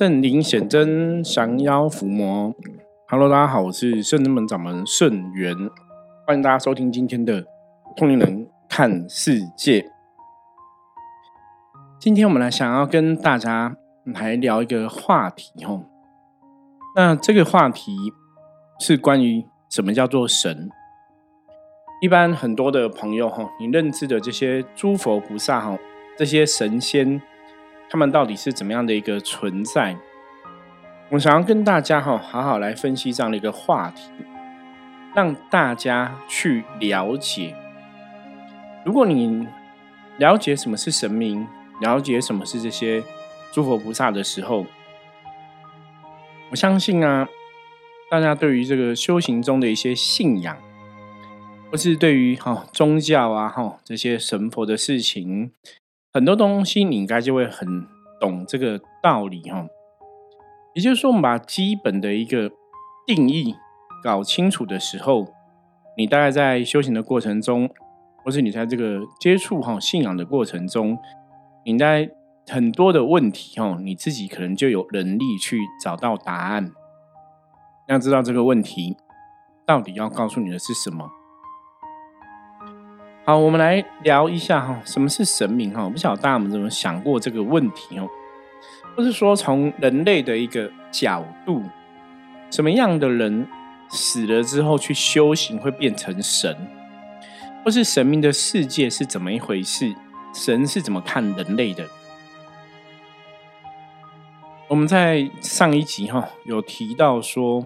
圣灵显真，降妖伏魔。Hello，大家好，我是圣真门掌门圣元，欢迎大家收听今天的通灵人看世界。今天我们来想要跟大家来聊一个话题哦。那这个话题是关于什么叫做神？一般很多的朋友哈，你认知的这些诸佛菩萨哈，这些神仙。他们到底是怎么样的一个存在？我想要跟大家哈好好来分析这样的一个话题，让大家去了解。如果你了解什么是神明，了解什么是这些诸佛菩萨的时候，我相信啊，大家对于这个修行中的一些信仰，或是对于哈宗教啊哈这些神佛的事情。很多东西你应该就会很懂这个道理哈，也就是说，我们把基本的一个定义搞清楚的时候，你大概在修行的过程中，或是你在这个接触哈信仰的过程中，你在很多的问题哈，你自己可能就有能力去找到答案。要知道这个问题到底要告诉你的是什么。好，我们来聊一下哈，什么是神明哈？我不晓得大家有没有想过这个问题哦，或是说从人类的一个角度，什么样的人死了之后去修行会变成神，或是神明的世界是怎么一回事？神是怎么看人类的？我们在上一集哈有提到说。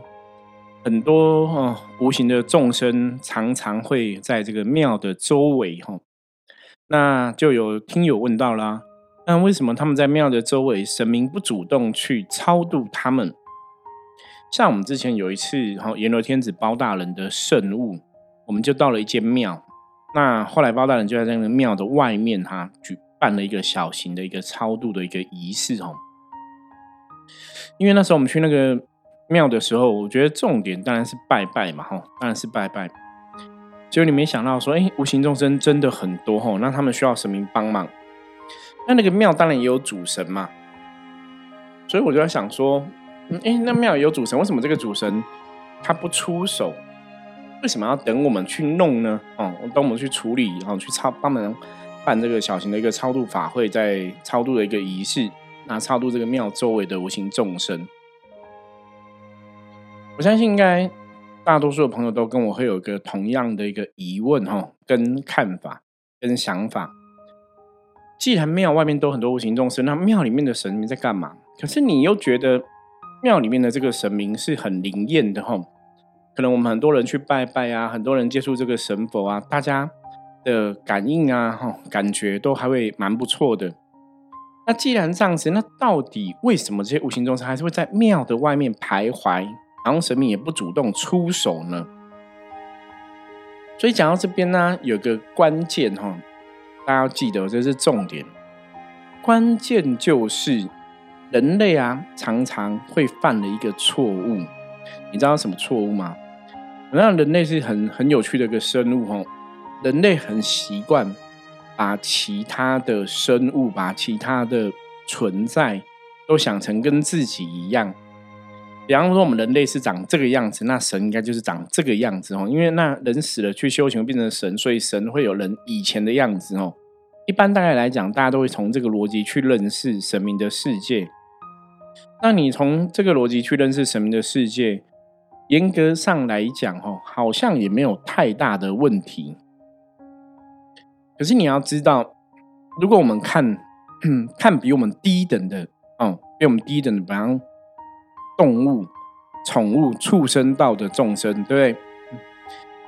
很多哈无形的众生常常会在这个庙的周围哈，那就有听友问到啦，那为什么他们在庙的周围，神明不主动去超度他们？像我们之前有一次然后，阎罗天子包大人的圣物，我们就到了一间庙，那后来包大人就在那个庙的外面哈，举办了一个小型的一个超度的一个仪式哈，因为那时候我们去那个。庙的时候，我觉得重点当然是拜拜嘛，哈，当然是拜拜。结果你没想到说，哎，无形众生真的很多，哈，那他们需要神明帮忙。那那个庙当然也有主神嘛，所以我就在想说，哎，那庙有主神，为什么这个主神他不出手？为什么要等我们去弄呢？哦，等我们去处理，然后去超帮忙办这个小型的一个超度法会，在超度的一个仪式，那超度这个庙周围的无形众生。我相信应该大多数的朋友都跟我会有一个同样的一个疑问哈，跟看法跟想法。既然庙外面都很多无形众生，那庙里面的神明在干嘛？可是你又觉得庙里面的这个神明是很灵验的哈？可能我们很多人去拜拜啊，很多人接触这个神佛啊，大家的感应啊哈，感觉都还会蛮不错的。那既然这样子，那到底为什么这些无形众生还是会在庙的外面徘徊？然后神明也不主动出手呢，所以讲到这边呢，有个关键哈，大家要记得，这是重点。关键就是人类啊，常常会犯的一个错误。你知道什么错误吗？那人类是很很有趣的一个生物哈，人类很习惯把其他的生物、把其他的存在都想成跟自己一样。比方说，我们人类是长这个样子，那神应该就是长这个样子哦。因为那人死了去修行变成神，所以神会有人以前的样子哦。一般大概来讲，大家都会从这个逻辑去认识神明的世界。那你从这个逻辑去认识神明的世界，严格上来讲哦，好像也没有太大的问题。可是你要知道，如果我们看 看比我们低等的哦，比我们低等的，比方。动物、宠物、畜生道的众生，对不对？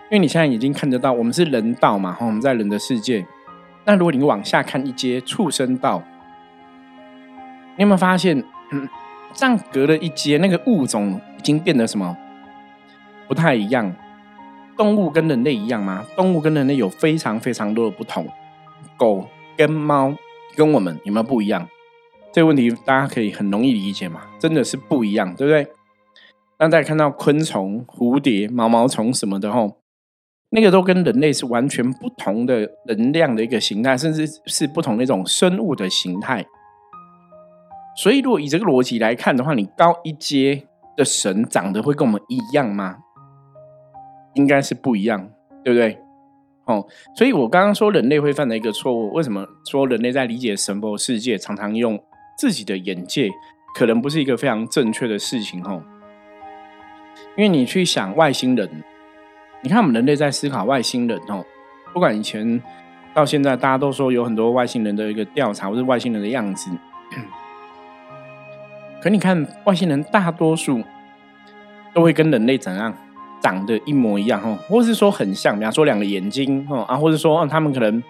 因为你现在已经看得到，我们是人道嘛，我们在人的世界。那如果你往下看一阶畜生道，你有没有发现，这样隔了一阶，那个物种已经变得什么不太一样？动物跟人类一样吗？动物跟人类有非常非常多的不同。狗跟猫跟我们有没有不一样？这个问题大家可以很容易理解嘛，真的是不一样，对不对？那大家看到昆虫、蝴蝶、毛毛虫什么的吼，那个都跟人类是完全不同的能量的一个形态，甚至是不同的一种生物的形态。所以，如果以这个逻辑来看的话，你高一阶的神长得会跟我们一样吗？应该是不一样，对不对？哦，所以我刚刚说人类会犯的一个错误，为什么说人类在理解神佛世界常常用自己的眼界，可能不是一个非常正确的事情？哦，因为你去想外星人，你看我们人类在思考外星人哦，不管以前到现在，大家都说有很多外星人的一个调查，或是外星人的样子。可你看，外星人大多数都会跟人类怎样长得一模一样哦，或是说很像，比方说两个眼睛哦啊，或者说嗯他们可能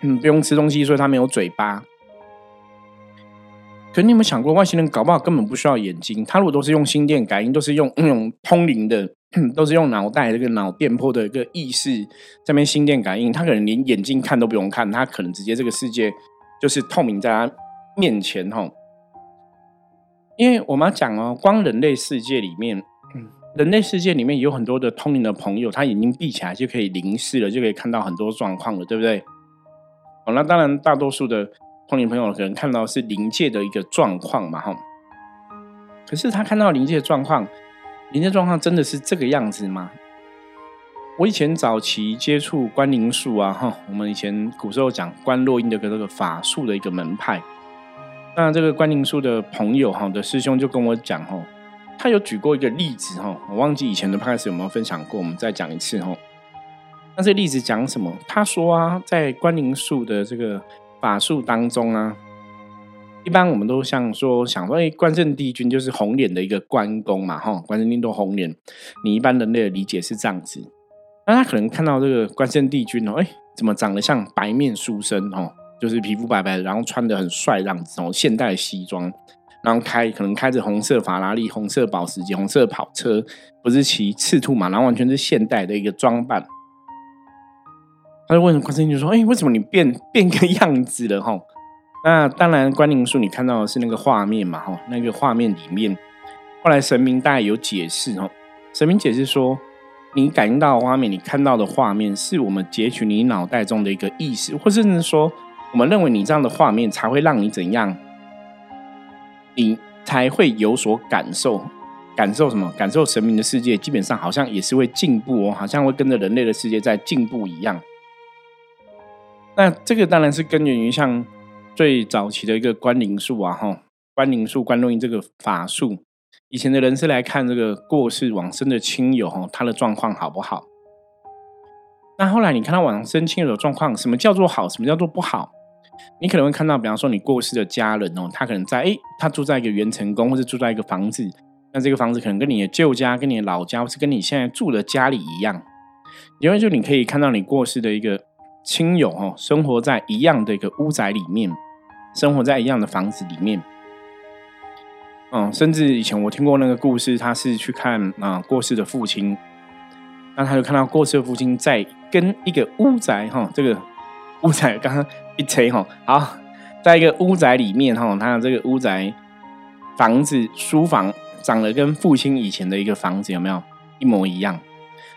嗯不用吃东西，所以他没有嘴巴。可你有没有想过，外星人搞不好根本不需要眼睛？他如果都是用心电感应，都是用那种通灵的，都是用脑袋这个脑电波的一个意识这边心电感应，他可能连眼睛看都不用看，他可能直接这个世界就是透明在他面前哈。因为我们要讲哦，光人类世界里面，人类世界里面有很多的通灵的朋友，他眼睛闭起来就可以灵视了，就可以看到很多状况了，对不对？哦，那当然，大多数的通灵朋友可能看到是灵界的一个状况嘛，哈。可是他看到灵界状况，灵界状况真的是这个样子吗？我以前早期接触观灵术啊，哈，我们以前古时候讲观落阴的个这个法术的一个门派。那这个关灵术的朋友哈的师兄就跟我讲哈，他有举过一个例子哈，我忘记以前的 p a s 有没有分享过，我们再讲一次哈。那这例子讲什么？他说啊，在关灵术的这个法术当中啊，一般我们都像说想说，哎，关圣帝君就是红脸的一个关公嘛哈，关圣帝都红脸，你一般人类的理解是这样子。那他可能看到这个关圣帝君哦，哎，怎么长得像白面书生哦？就是皮肤白白的，然后穿的很帅这样子哦，现代西装，然后开可能开着红色法拉利、红色保时捷、红色跑车，不是骑赤兔马，然后完全是现代的一个装扮。他就问关圣帝说：“哎，为什么你变变个样子了？”哈，那当然，关灵书你看到的是那个画面嘛？哈，那个画面里面，后来神明大概有解释哦，神明解释说，你感应到的画面，你看到的画面，是我们截取你脑袋中的一个意识，或甚至说。我们认为你这样的画面才会让你怎样？你才会有所感受，感受什么？感受神明的世界，基本上好像也是会进步哦，好像会跟着人类的世界在进步一样。那这个当然是根源于像最早期的一个观灵术啊，哈，观灵术、观录音这个法术，以前的人是来看这个过世往生的亲友哈，他的状况好不好？那后来你看到往生亲友的状况，什么叫做好？什么叫做不好？你可能会看到，比方说你过世的家人哦，他可能在哎，他住在一个元成宫，或者住在一个房子，那这个房子可能跟你的旧家、跟你的老家，或是跟你现在住的家里一样，因为就你可以看到你过世的一个亲友哦，生活在一样的一个屋宅里面，生活在一样的房子里面，嗯，甚至以前我听过那个故事，他是去看啊过世的父亲，那他就看到过世的父亲在跟一个屋宅哈，这个屋宅刚刚。一吹哈，好，在一个屋宅里面哈，他的这个屋宅房子书房长得跟父亲以前的一个房子有没有一模一样？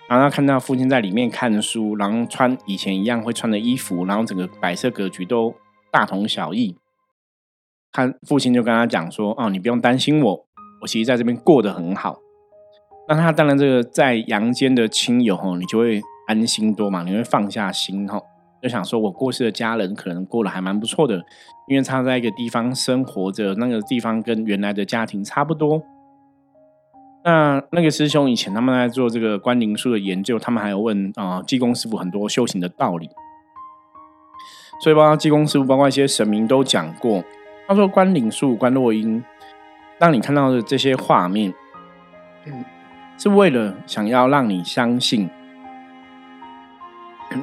然后他看到父亲在里面看书，然后穿以前一样会穿的衣服，然后整个摆设格局都大同小异。他父亲就跟他讲说：“哦，你不用担心我，我其实在这边过得很好。”那他当然这个在阳间的亲友哈，你就会安心多嘛，你会放下心哈。就想说，我过世的家人可能过得还蛮不错的，因为他在一个地方生活着，那个地方跟原来的家庭差不多。那那个师兄以前他们在做这个关灵术的研究，他们还有问啊济公师傅很多修行的道理。所以，包括济公师傅，包括一些神明都讲过，他说关灵术、关落音，让你看到的这些画面，是为了想要让你相信。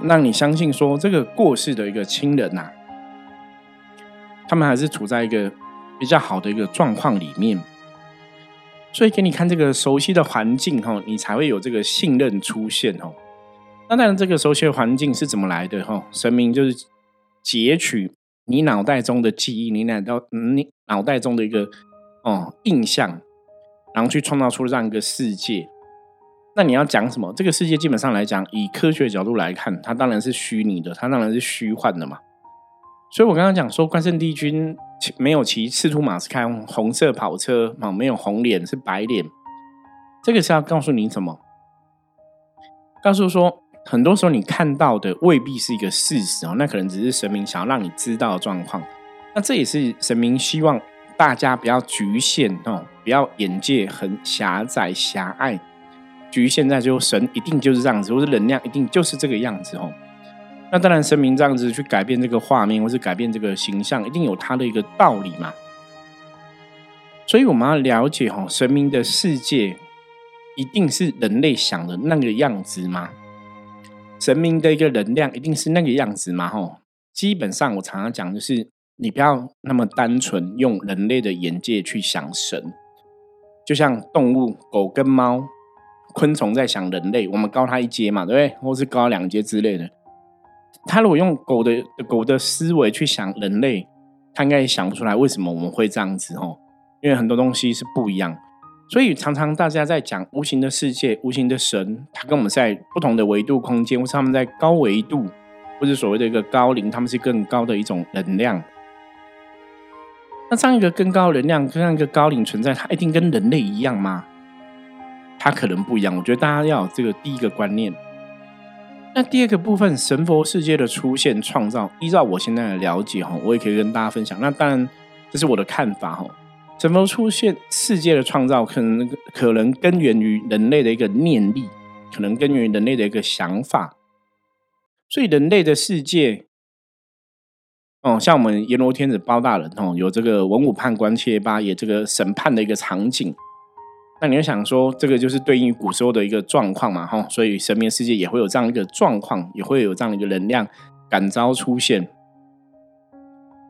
让你相信说，这个过世的一个亲人呐，他们还是处在一个比较好的一个状况里面，所以给你看这个熟悉的环境哈，你才会有这个信任出现哦。那当然，这个熟悉的环境是怎么来的哈？神明就是截取你脑袋中的记忆，你脑到你脑袋中的一个哦印象，然后去创造出这样一个世界。那你要讲什么？这个世界基本上来讲，以科学角度来看，它当然是虚拟的，它当然是虚幻的嘛。所以我刚刚讲说，关圣帝君没有骑赤兔马是开红色跑车啊，没有红脸是白脸。这个是要告诉你什么？告诉说，很多时候你看到的未必是一个事实哦，那可能只是神明想要让你知道的状况。那这也是神明希望大家不要局限哦，不要眼界很狭窄狭隘，局限在就神一定就是这样子，或者能量一定就是这个样子哦。那当然，神明这样子去改变这个画面，或是改变这个形象，一定有它的一个道理嘛。所以我们要了解哈，神明的世界一定是人类想的那个样子吗？神明的一个能量一定是那个样子吗？哈，基本上我常常讲就是，你不要那么单纯用人类的眼界去想神，就像动物狗跟猫、昆虫在想人类，我们高它一阶嘛，对不对？或是高两阶之类的。他如果用狗的狗的思维去想人类，他应该也想不出来为什么我们会这样子哦。因为很多东西是不一样，所以常常大家在讲无形的世界、无形的神，他跟我们在不同的维度空间，或是他们在高维度，或者所谓的一个高龄，他们是更高的一种能量。那这样一个更高能量、这样一个高龄存在，它一定跟人类一样吗？它可能不一样。我觉得大家要有这个第一个观念。那第二个部分，神佛世界的出现创造，依照我现在的了解哈，我也可以跟大家分享。那当然，这是我的看法哈。神佛出现世界的创造，可能可能根源于人类的一个念力，可能根源于人类的一个想法。所以人类的世界，哦，像我们阎罗天子包大人哦，有这个文武判官七八爷这个审判的一个场景。那你会想说，这个就是对应古时候的一个状况嘛，哈，所以神明世界也会有这样一个状况，也会有这样一个能量感召出现。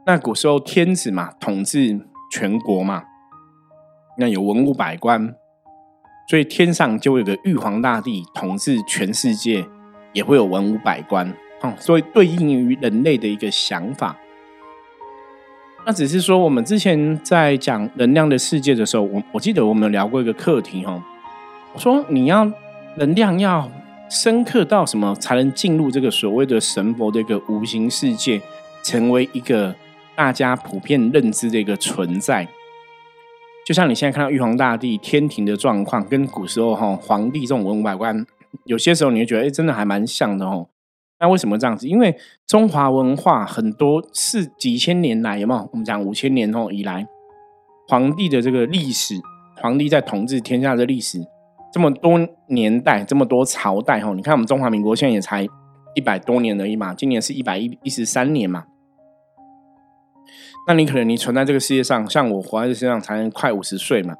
那古时候天子嘛，统治全国嘛，那有文武百官，所以天上就会有个玉皇大帝统治全世界，也会有文武百官，哦，所以对应于人类的一个想法。那只是说，我们之前在讲能量的世界的时候，我我记得我们有聊过一个课题哈。我说你要能量要深刻到什么才能进入这个所谓的神佛的一个无形世界，成为一个大家普遍认知的一个存在。就像你现在看到玉皇大帝天庭的状况，跟古时候哈皇帝这种文武百官，有些时候你会觉得，哎，真的还蛮像的哦。那为什么这样子？因为中华文化很多是几千年来有没有？我们讲五千年后以来，皇帝的这个历史，皇帝在统治天下的历史，这么多年代，这么多朝代哈。你看我们中华民国现在也才一百多年而已嘛，今年是一百一一十三年嘛。那你可能你存在这个世界上，像我活在这世界上才能快五十岁嘛，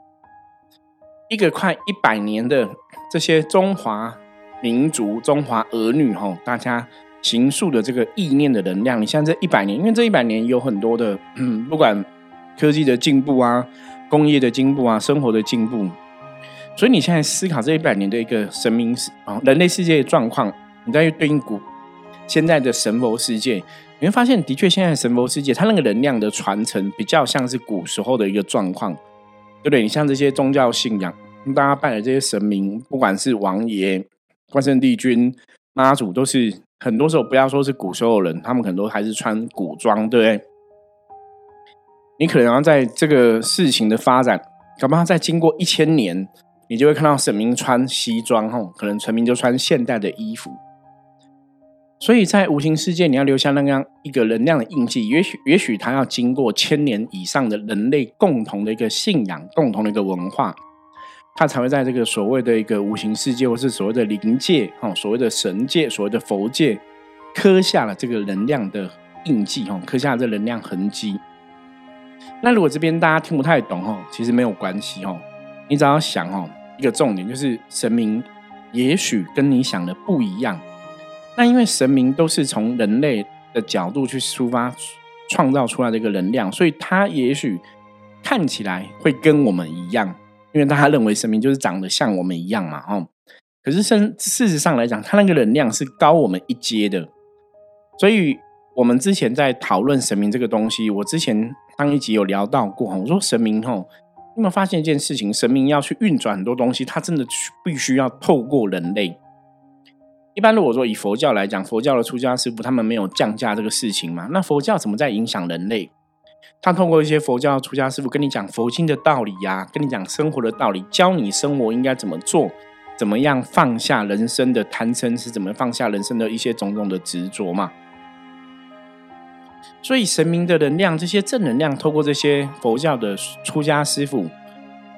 一个快一百年的这些中华。民族中华儿女哈，大家行塑的这个意念的能量，你像这一百年，因为这一百年有很多的，不管科技的进步啊，工业的进步啊，生活的进步，所以你现在思考这一百年的一个神明啊，人类世界的状况，你再去对应古现在的神佛世界，你会发现，的确现在神佛世界它那个能量的传承比较像是古时候的一个状况，对不对？你像这些宗教信仰，大家拜的这些神明，不管是王爷。关圣帝君、妈祖都是很多时候，不要说是古时候的人，他们很多还是穿古装，对不对？你可能要在这个事情的发展，恐怕在经过一千年，你就会看到神明穿西装，吼，可能神明就穿现代的衣服。所以在无形世界，你要留下那样一个能量的印记，也许也许它要经过千年以上的人类共同的一个信仰、共同的一个文化。他才会在这个所谓的一个无形世界，或是所谓的灵界，哈，所谓的神界，所谓的佛界，刻下了这个能量的印记，哈，刻下这能量痕迹。那如果这边大家听不太懂，哈，其实没有关系，哈，你只要想，哈，一个重点就是神明也许跟你想的不一样。那因为神明都是从人类的角度去出发创造出来的一个能量，所以他也许看起来会跟我们一样。因为大家认为神明就是长得像我们一样嘛，哦，可是事事实上来讲，它那个能量是高我们一阶的。所以，我们之前在讨论神明这个东西，我之前上一集有聊到过，我说神明，吼，有没有发现一件事情？神明要去运转很多东西，它真的必须要透过人类。一般如果说以佛教来讲，佛教的出家师傅他们没有降价这个事情嘛，那佛教怎么在影响人类？他透过一些佛教出家师傅跟你讲佛经的道理呀，跟你讲生活的道理，教你生活应该怎么做，怎么样放下人生的贪嗔，是怎么放下人生的一些种种的执着嘛。所以神明的能量，这些正能量，透过这些佛教的出家师傅，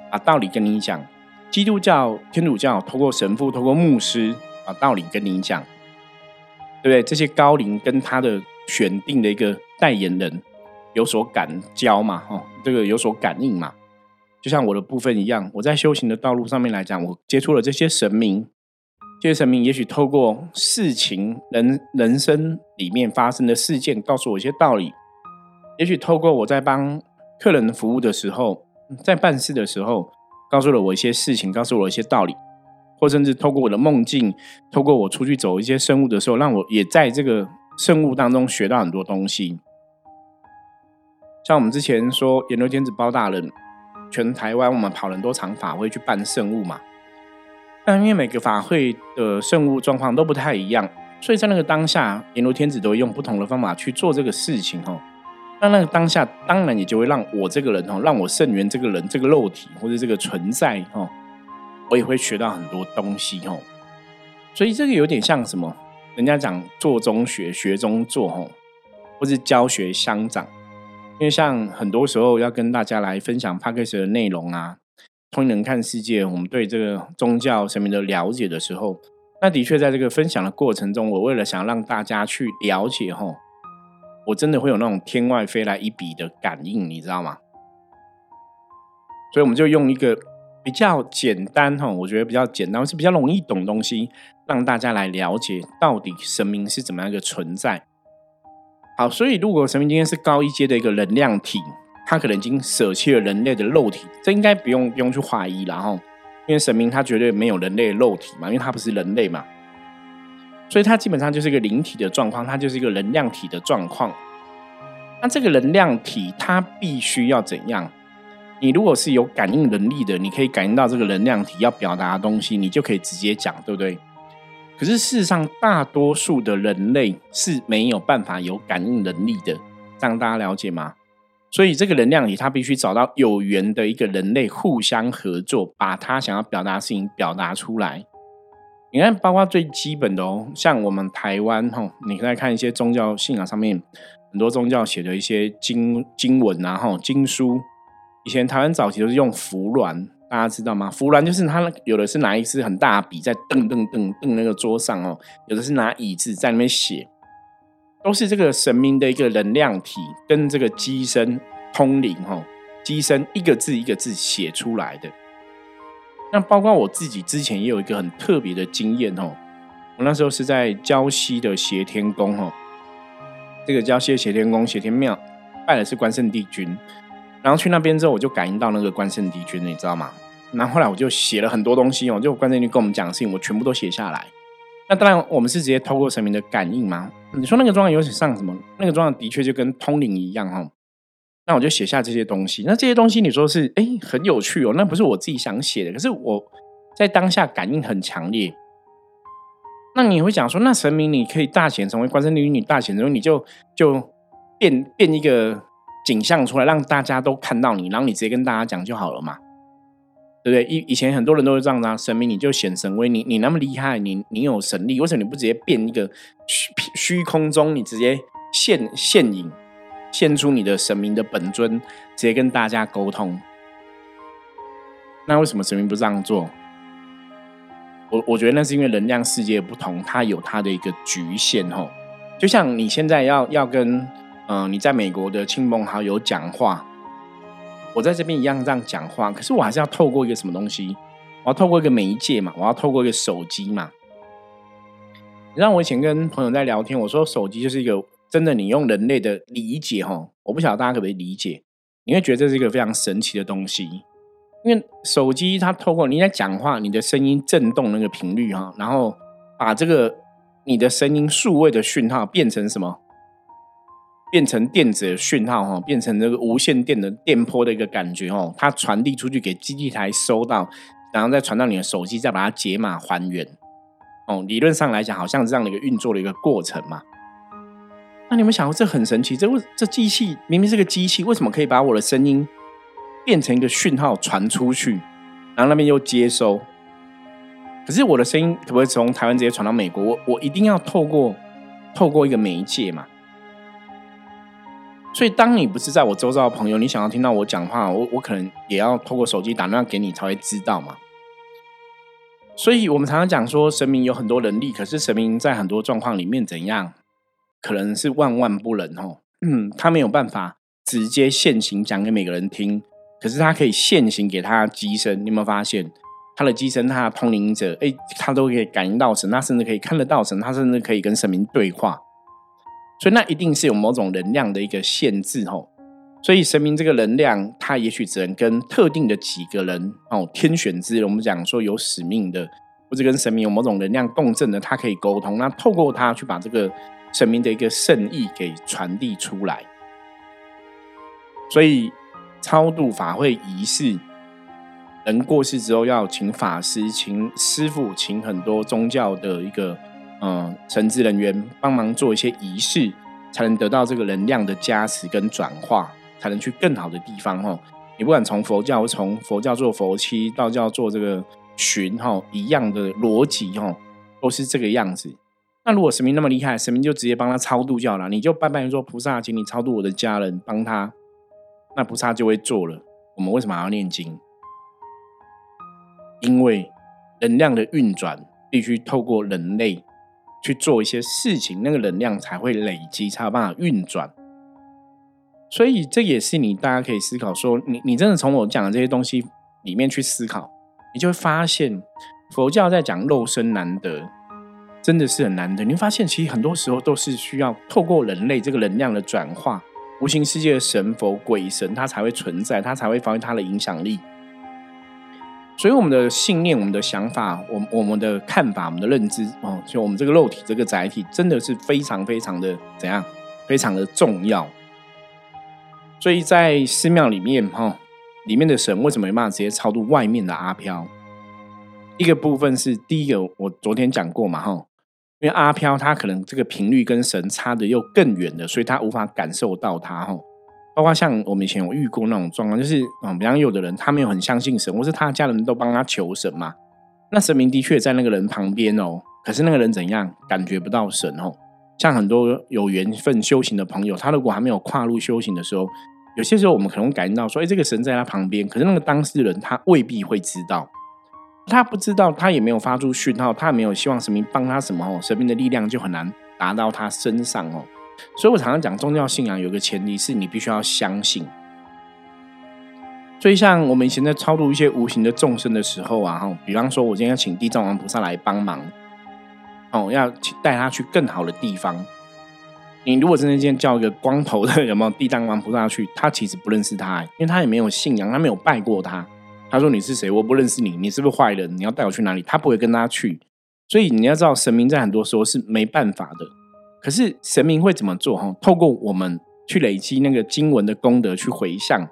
把道理跟你讲；基督教、天主教，透过神父、透过牧师，把道理跟你讲，对不对？这些高龄跟他的选定的一个代言人有所感交嘛，哦，这个有所感应嘛，就像我的部分一样，我在修行的道路上面来讲，我接触了这些神明。这些神明也许透过事情、人人生里面发生的事件，告诉我一些道理；也许透过我在帮客人服务的时候，在办事的时候，告诉了我一些事情，告诉我一些道理；或甚至透过我的梦境，透过我出去走一些生物的时候，让我也在这个生物当中学到很多东西。像我们之前说，阎罗天子包大人，全台湾我们跑很多场法会去办圣物嘛。但因为每个法会的圣物状况都不太一样，所以在那个当下，阎罗天子都会用不同的方法去做这个事情哦。那那个当下，当然也就会让我这个人哦，让我圣元这个人这个肉体或者这个存在哦，我也会学到很多东西哦。所以这个有点像什么？人家讲做中学，学中做哦，或是教学相长。因为像很多时候要跟大家来分享 p a c k a g e 的内容啊。通人看世界，我们对这个宗教神明的了解的时候，那的确在这个分享的过程中，我为了想让大家去了解，吼，我真的会有那种天外飞来一笔的感应，你知道吗？所以我们就用一个比较简单，哈，我觉得比较简单，是比较容易懂东西，让大家来了解到底神明是怎么样一个存在。好，所以如果神明今天是高一阶的一个能量体。他可能已经舍弃了人类的肉体，这应该不用不用去怀疑了哈，因为神明他绝对没有人类肉体嘛，因为他不是人类嘛，所以他基本上就是一个灵体的状况，它就是一个能量体的状况。那这个能量体它必须要怎样？你如果是有感应能力的，你可以感应到这个能量体要表达的东西，你就可以直接讲，对不对？可是事实上，大多数的人类是没有办法有感应能力的，这样大家了解吗？所以这个能量里，他必须找到有缘的一个人类互相合作，把他想要表达的事情表达出来。你看，包括最基本的哦，像我们台湾哈，你可以看一些宗教信仰上面很多宗教写的一些经经文啊，哈经书。以前台湾早期都是用符鸾，大家知道吗？符鸾就是他有的是拿一支很大的笔在噔噔噔噔那个桌上哦，有的是拿椅子在那边写。都是这个神明的一个能量体，跟这个机身通灵哦，机身一个字一个字写出来的。那包括我自己之前也有一个很特别的经验哦，我那时候是在礁溪的斜天宫哦，这个礁溪的协天宫斜天庙拜的是关圣帝君，然后去那边之后我就感应到那个关圣帝君，你知道吗？然后后来我就写了很多东西哦，就关圣帝君跟我们讲的事情，我全部都写下来。那当然，我们是直接透过神明的感应吗？你说那个状况有点像什么？那个状况的确就跟通灵一样哈。那我就写下这些东西。那这些东西你说是哎很有趣哦，那不是我自己想写的，可是我在当下感应很强烈。那你会讲说，那神明你可以大显成为关圣帝君，你大显成为你就就变变一个景象出来，让大家都看到你，然后你直接跟大家讲就好了嘛。对不对？以以前很多人都是这样子，神明你就显神威，你你那么厉害，你你有神力，为什么你不直接变一个虚虚空中，你直接现现影，现出你的神明的本尊，直接跟大家沟通？那为什么神明不这样做？我我觉得那是因为能量世界不同，它有它的一个局限吼。就像你现在要要跟嗯你在美国的亲朋好友讲话。我在这边一样这样讲话，可是我还是要透过一个什么东西？我要透过一个媒介嘛，我要透过一个手机嘛。让我以前跟朋友在聊天，我说手机就是一个真的，你用人类的理解哈，我不晓得大家可不可以理解？你会觉得这是一个非常神奇的东西，因为手机它透过你在讲话，你的声音震动那个频率哈，然后把这个你的声音数位的讯号变成什么？变成电子的讯号哈，变成这个无线电的电波的一个感觉哦，它传递出去给基地台收到，然后再传到你的手机，再把它解码还原。哦，理论上来讲，好像这样的一个运作的一个过程嘛。那你们想过这很神奇？这为这机器明明是个机器，为什么可以把我的声音变成一个讯号传出去，然后那边又接收？可是我的声音可不可以从台湾直接传到美国？我我一定要透过透过一个媒介嘛？所以当你不是在我周遭的朋友，你想要听到我讲话，我我可能也要透过手机打电话给你才会知道嘛。所以我们常常讲说，神明有很多能力，可是神明在很多状况里面怎样，可能是万万不能哦。嗯，他没有办法直接现行讲给每个人听，可是他可以现行给他机身。你有没有发现？他的机身，他的通灵者，哎，他都可以感应到神，他甚至可以看得到神，他甚至可以跟神明对话。所以那一定是有某种能量的一个限制吼。所以神明这个能量，它也许只能跟特定的几个人哦，天选之人，我们讲说有使命的，或者跟神明有某种能量共振的，他可以沟通。那透过他去把这个神明的一个圣意给传递出来。所以超度法会仪式。人过世之后，要请法师、请师傅、请很多宗教的一个嗯神职人员帮忙做一些仪式，才能得到这个能量的加持跟转化，才能去更好的地方哈。你不管从佛教从佛教做佛七，道教做这个寻哈，一样的逻辑哈，都是这个样子。那如果神明那么厉害，神明就直接帮他超度就好了，你就拜拜说菩萨，请你超度我的家人，帮他，那菩萨就会做了。我们为什么还要念经？因为能量的运转必须透过人类去做一些事情，那个能量才会累积，才有办法运转。所以这也是你大家可以思考说，你你真的从我讲的这些东西里面去思考，你就会发现佛教在讲肉身难得，真的是很难得。你会发现，其实很多时候都是需要透过人类这个能量的转化，无形世界的神佛鬼神，它才会存在，它才会发挥它的影响力。所以我们的信念、我们的想法、我我们的看法、我们的认知，哦，就我们这个肉体、这个载体，真的是非常非常的怎样？非常的重要。所以在寺庙里面，哈，里面的神为什么没办法直接超度外面的阿飘？一个部分是第一个，我昨天讲过嘛，哈，因为阿飘他可能这个频率跟神差的又更远的，所以他无法感受到他，哈。包括像我们以前有遇过那种状况，就是嗯，比方有的人他没有很相信神，或是他家人都帮他求神嘛，那神明的确在那个人旁边哦，可是那个人怎样感觉不到神哦？像很多有缘分修行的朋友，他如果还没有跨入修行的时候，有些时候我们可能感应到说，哎，这个神在他旁边，可是那个当事人他未必会知道，他不知道，他也没有发出讯号，他也没有希望神明帮他什么哦，神明的力量就很难达到他身上哦。所以我常常讲宗教信仰有个前提是你必须要相信。所以像我们以前在超度一些无形的众生的时候啊，哈，比方说我今天要请地藏王菩萨来帮忙，哦，要带他去更好的地方。你如果真的今天叫一个光头的 有没有地藏王菩萨去，他其实不认识他，因为他也没有信仰，他没有拜过他。他说你是谁？我不认识你，你是不是坏人？你要带我去哪里？他不会跟他去。所以你要知道，神明在很多时候是没办法的。可是神明会怎么做？哈，透过我们去累积那个经文的功德去回向。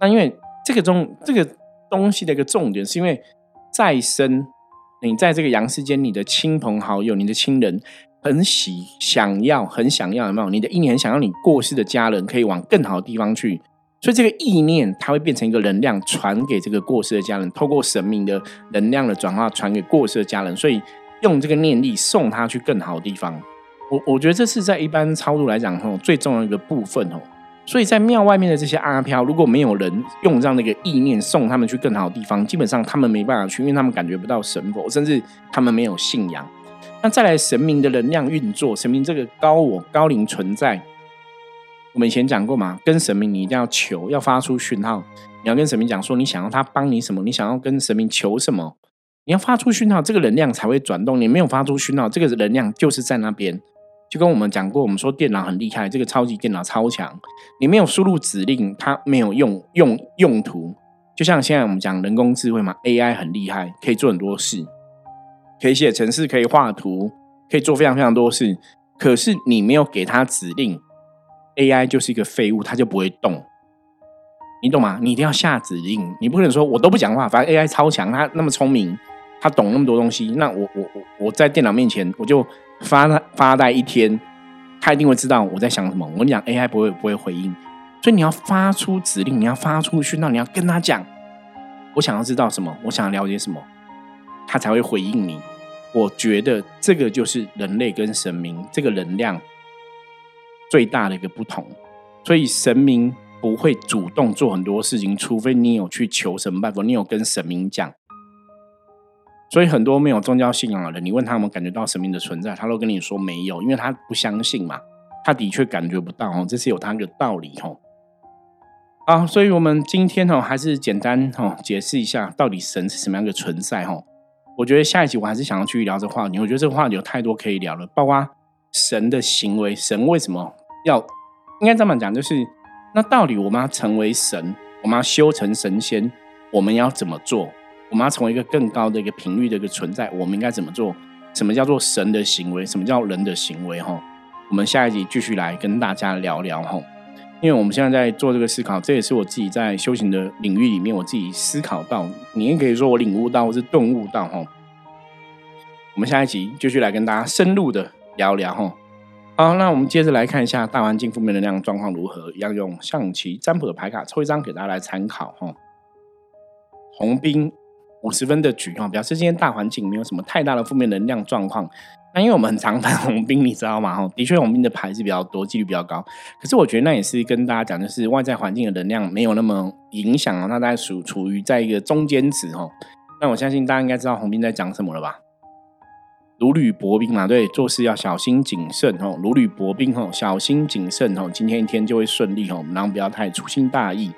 那因为这个中这个东西的一个重点，是因为再生你在这个阳世间，你的亲朋好友、你的亲人很喜想要、很想要有没有？你的意念想要你过世的家人可以往更好的地方去，所以这个意念它会变成一个能量，传给这个过世的家人，透过神明的能量的转化传给过世的家人，所以用这个念力送他去更好的地方。我我觉得这是在一般超度来讲吼最重要的一个部分哦，所以在庙外面的这些阿飘，如果没有人用这样的一个意念送他们去更好的地方，基本上他们没办法去，因为他们感觉不到神佛，甚至他们没有信仰。那再来神明的能量运作，神明这个高我高灵存在，我们以前讲过嘛，跟神明你一定要求，要发出讯号，你要跟神明讲说你想要他帮你什么，你想要跟神明求什么，你要发出讯号，这个能量才会转动。你没有发出讯号，这个能量就是在那边。就跟我们讲过，我们说电脑很厉害，这个超级电脑超强，你没有输入指令，它没有用用用途。就像现在我们讲人工智慧嘛，AI 很厉害，可以做很多事，可以写程式，可以画图，可以做非常非常多事。可是你没有给它指令，AI 就是一个废物，它就不会动。你懂吗？你一定要下指令，你不可能说我都不讲话，反正 AI 超强，它那么聪明，它懂那么多东西，那我我我我在电脑面前我就。发发呆一天，他一定会知道我在想什么。我跟你讲，AI 不会不会回应，所以你要发出指令，你要发出讯号，你要跟他讲，我想要知道什么，我想要了解什么，他才会回应你。我觉得这个就是人类跟神明这个能量最大的一个不同。所以神明不会主动做很多事情，除非你有去求神拜佛，你有跟神明讲。所以很多没有宗教信仰的人，你问他有没有感觉到神明的存在，他都跟你说没有，因为他不相信嘛。他的确感觉不到哦，这是有他的道理哦。啊，所以我们今天哦，还是简单哦解释一下，到底神是什么样的存在哦。我觉得下一集我还是想要去聊这话题，我觉得这个话题有太多可以聊了，包括神的行为，神为什么要应该这么讲，就是那到底我们要成为神，我们要修成神仙，我们要怎么做？我们要成为一个更高的一个频率的一个存在，我们应该怎么做？什么叫做神的行为？什么叫人的行为？哈，我们下一集继续来跟大家聊聊哈。因为我们现在在做这个思考，这也是我自己在修行的领域里面，我自己思考到，你也可以说我领悟到，或是顿悟到哈。我们下一集继续来跟大家深入的聊聊哈。好，那我们接着来看一下大环境负面能量状况如何，一样用象棋占卜的牌卡抽一张给大家来参考哈。红兵。五十分的局哈，表示今天大环境没有什么太大的负面能量状况。那因为我们很常翻红兵，你知道吗？哈，的确红兵的牌是比较多，几率比较高。可是我觉得那也是跟大家讲，就是外在环境的能量没有那么影响啊。那大家属处于在一个中间值哈。那我相信大家应该知道红兵在讲什么了吧？如履薄冰嘛，对，做事要小心谨慎哦。如履薄冰哦，小心谨慎哦。今天一天就会顺利哦，然后不要太粗心大意。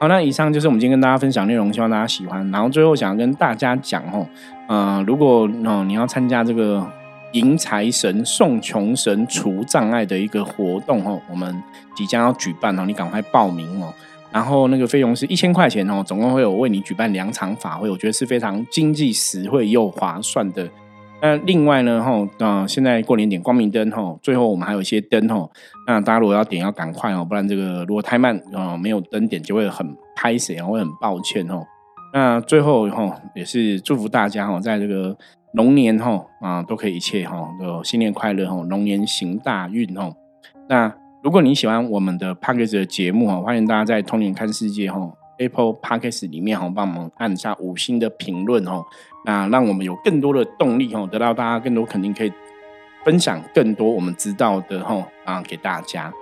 好，那以上就是我们今天跟大家分享内容，希望大家喜欢。然后最后想要跟大家讲哦，呃，如果哦你要参加这个迎财神、送穷神、除障碍的一个活动哦，我们即将要举办哦，你赶快报名哦。然后那个费用是一千块钱哦，总共会有为你举办两场法会，我觉得是非常经济实惠又划算的。那另外呢，哈，啊，现在过年点光明灯，哈，最后我们还有一些灯，哈，那大家如果要点，要赶快哦，不然这个如果太慢，啊，没有灯点就会很拍死，然后会很抱歉，哦。那最后，哈，也是祝福大家，哈，在这个龙年，哈，啊，都可以一切，哈，都新年快乐，哈，龙年行大运，哈。那如果你喜欢我们的 p a c k a g e 的节目，哈，欢迎大家在通年看世界，哈。Apple Podcast 里面哈，帮我们按下五星的评论哦，那让我们有更多的动力哦，得到大家更多肯定可以分享更多我们知道的哈啊给大家。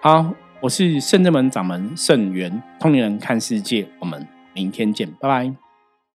好，我是圣正门掌门圣元，通灵人看世界，我们明天见，拜拜。